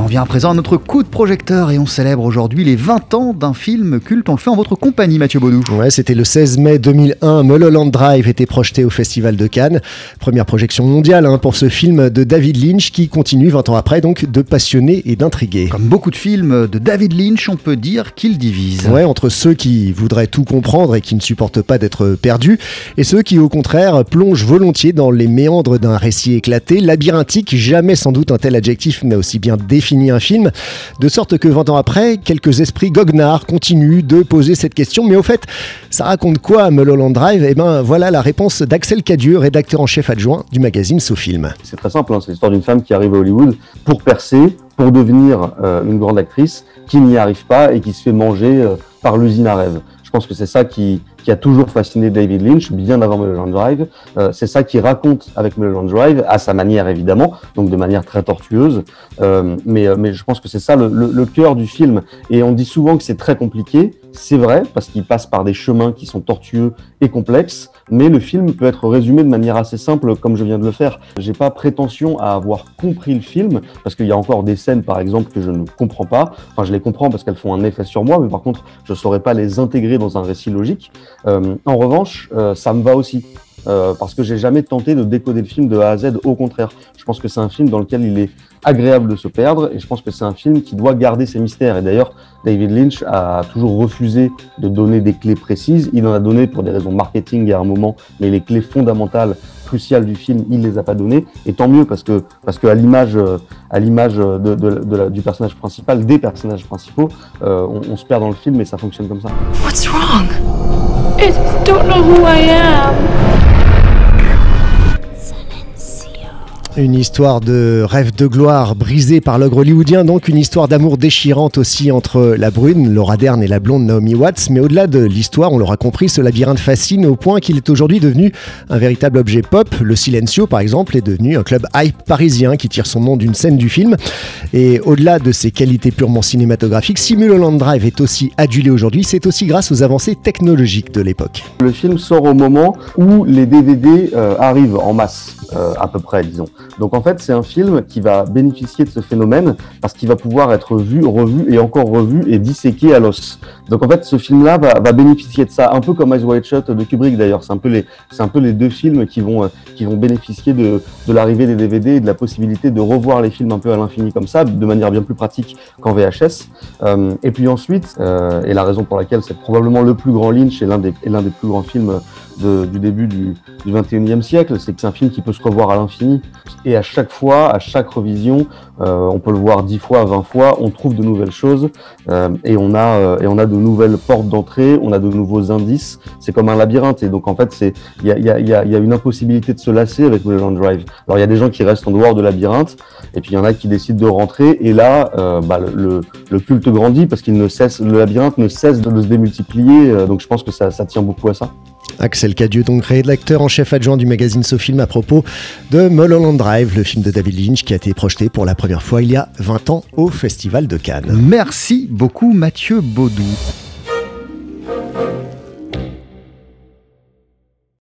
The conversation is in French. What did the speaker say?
en vient à présent à notre coup de projecteur et on célèbre aujourd'hui les 20 ans d'un film culte. On le fait en votre compagnie, Mathieu Baudou. Ouais, c'était le 16 mai 2001. Mulholland Drive était projeté au Festival de Cannes. Première projection mondiale hein, pour ce film de David Lynch qui continue 20 ans après donc de passionner et d'intriguer. Comme beaucoup de films de David Lynch, on peut dire qu'il divise. Ouais, entre ceux qui voudraient tout comprendre et qui ne supportent pas d'être perdus et ceux qui au contraire plongent volontiers dans les méandres d'un récit éclaté, labyrinthique, jamais sans doute un tel adjectif n'a aussi bien défini un film, de sorte que 20 ans après, quelques esprits goguenards continuent de poser cette question. Mais au fait, ça raconte quoi Mulholland Drive? Eh ben voilà la réponse d'Axel Cadieux, rédacteur en chef adjoint du magazine SoFilm. C'est très simple, hein, c'est l'histoire d'une femme qui arrive à Hollywood pour percer, pour devenir euh, une grande actrice, qui n'y arrive pas et qui se fait manger euh, par l'usine à rêve. Je pense que c'est ça qui, qui, a toujours fasciné David Lynch, bien avant Mulholland Drive. Euh, c'est ça qu'il raconte avec Mulholland Drive, à sa manière évidemment, donc de manière très tortueuse. Euh, mais, euh, mais je pense que c'est ça le, le, le, cœur du film. Et on dit souvent que c'est très compliqué. C'est vrai, parce qu'il passe par des chemins qui sont tortueux et complexes, mais le film peut être résumé de manière assez simple, comme je viens de le faire. J'ai pas prétention à avoir compris le film, parce qu'il y a encore des scènes, par exemple, que je ne comprends pas. Enfin, je les comprends parce qu'elles font un effet sur moi, mais par contre, je saurais pas les intégrer dans un récit logique. Euh, en revanche, euh, ça me va aussi. Euh, parce que j'ai jamais tenté de décoder le film de A à Z. Au contraire, je pense que c'est un film dans lequel il est agréable de se perdre et je pense que c'est un film qui doit garder ses mystères. Et d'ailleurs, David Lynch a toujours refusé de donner des clés précises. Il en a donné pour des raisons marketing à un moment, mais les clés fondamentales, cruciales du film, il les a pas données. Et tant mieux parce que parce l'image à l'image du personnage principal, des personnages principaux, on, on se perd dans le film et ça fonctionne comme ça. What's wrong? I just don't know who I am. Une histoire de rêve de gloire brisée par l'ogre hollywoodien, donc une histoire d'amour déchirante aussi entre la brune, Laura Dern et la blonde Naomi Watts. Mais au-delà de l'histoire, on l'aura compris, ce labyrinthe fascine au point qu'il est aujourd'hui devenu un véritable objet pop. Le Silencio, par exemple, est devenu un club hype parisien qui tire son nom d'une scène du film. Et au-delà de ses qualités purement cinématographiques, Simulaland Drive est aussi adulé aujourd'hui. C'est aussi grâce aux avancées technologiques de l'époque. Le film sort au moment où les DVD euh, arrivent en masse, euh, à peu près, disons. Donc en fait, c'est un film qui va bénéficier de ce phénomène parce qu'il va pouvoir être vu, revu et encore revu et disséqué à l'os. Donc en fait, ce film-là va, bénéficier de ça, un peu comme Eyes Wide Shut de Kubrick d'ailleurs. C'est un peu les, un peu les deux films qui vont, euh, qui vont bénéficier de, de l'arrivée des DVD et de la possibilité de revoir les films un peu à l'infini comme ça, de manière bien plus pratique qu'en VHS. Euh, et puis ensuite, euh, et la raison pour laquelle c'est probablement le plus grand Lynch et l'un des, des plus grands films du début du, du 21e siècle, c'est que c'est un film qui peut se revoir à l'infini. Et à chaque fois, à chaque revision, euh, on peut le voir 10 fois, 20 fois, on trouve de nouvelles choses euh, et on a euh, et on a de nouvelles portes d'entrée, on a de nouveaux indices. C'est comme un labyrinthe et donc en fait il y a, une impossibilité de se lasser avec Mulholland Drive. Alors il y a des gens qui restent en dehors de labyrinthe et puis il y en a qui décident de rentrer et là bah, le, culte grandit parce qu'il ne cesse le labyrinthe ne cesse de, se démultiplier donc je pense que ça tient beaucoup à ça. Axel Cadieux, donc rédacteur en chef adjoint du magazine SoFilm à propos de Mulholland Drive, le film de David Lynch qui a été projeté pour la première fois il y a 20 ans au Festival de Cannes. Merci beaucoup Mathieu Baudou.